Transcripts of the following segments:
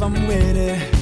I'm with it.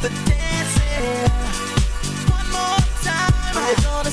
the dancing. One more time. Gonna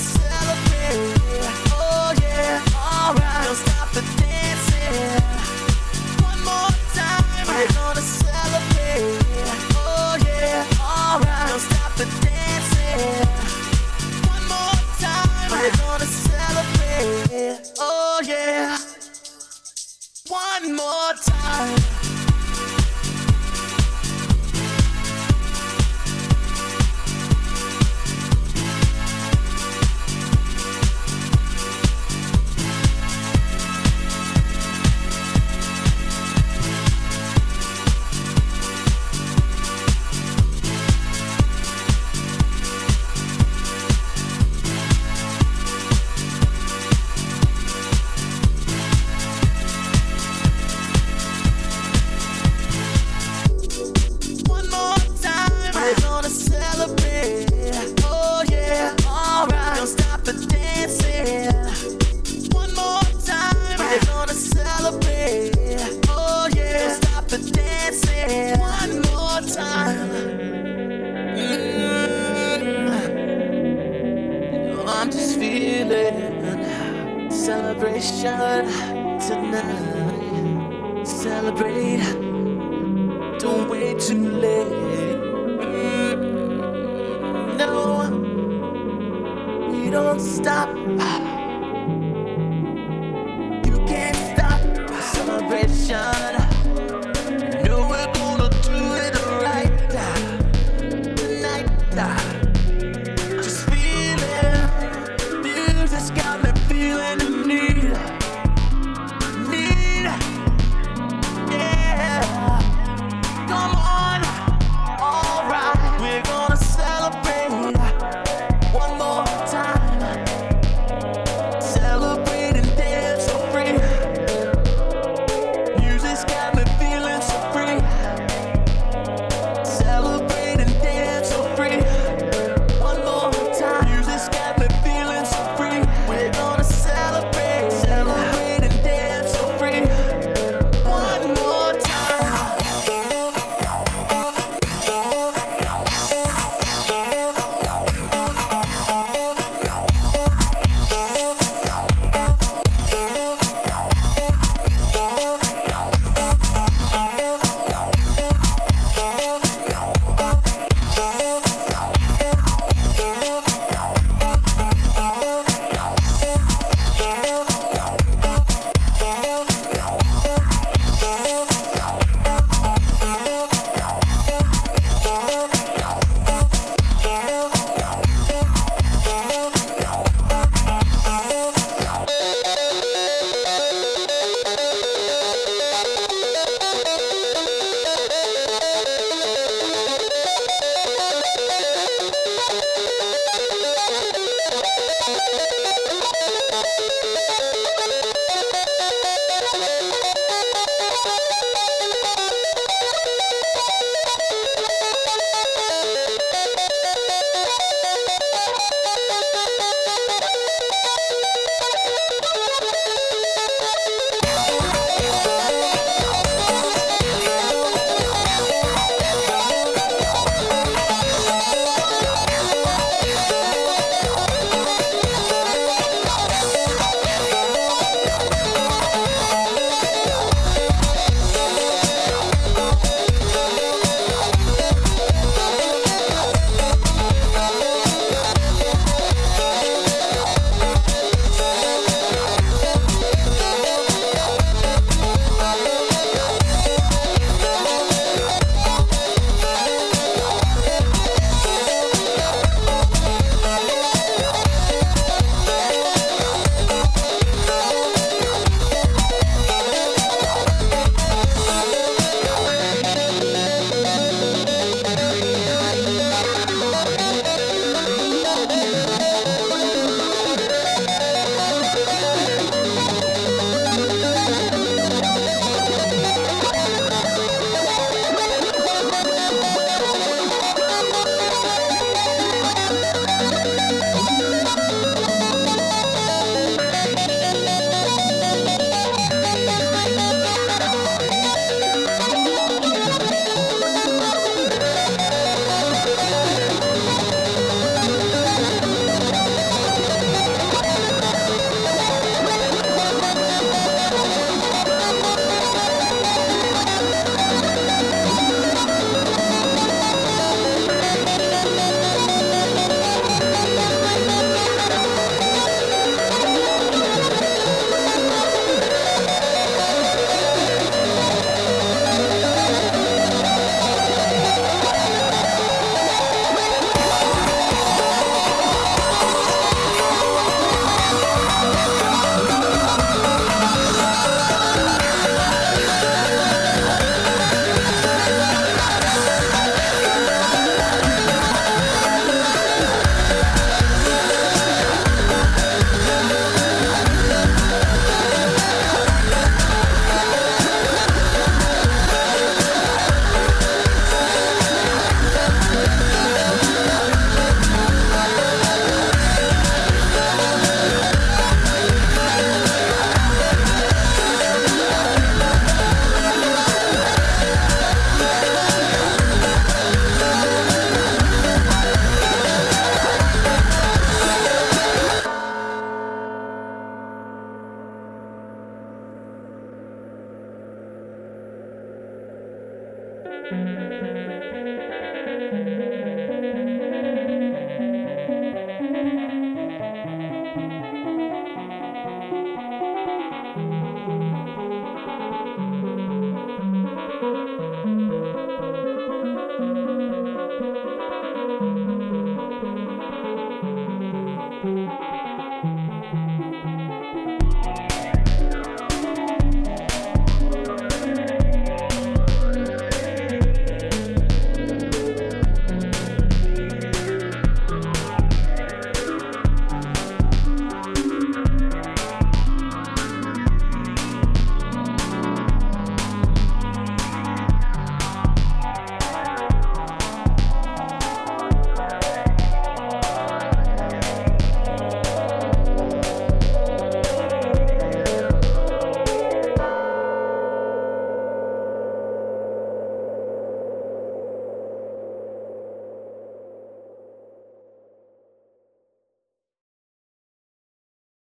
don't stop. You can't stop celebration.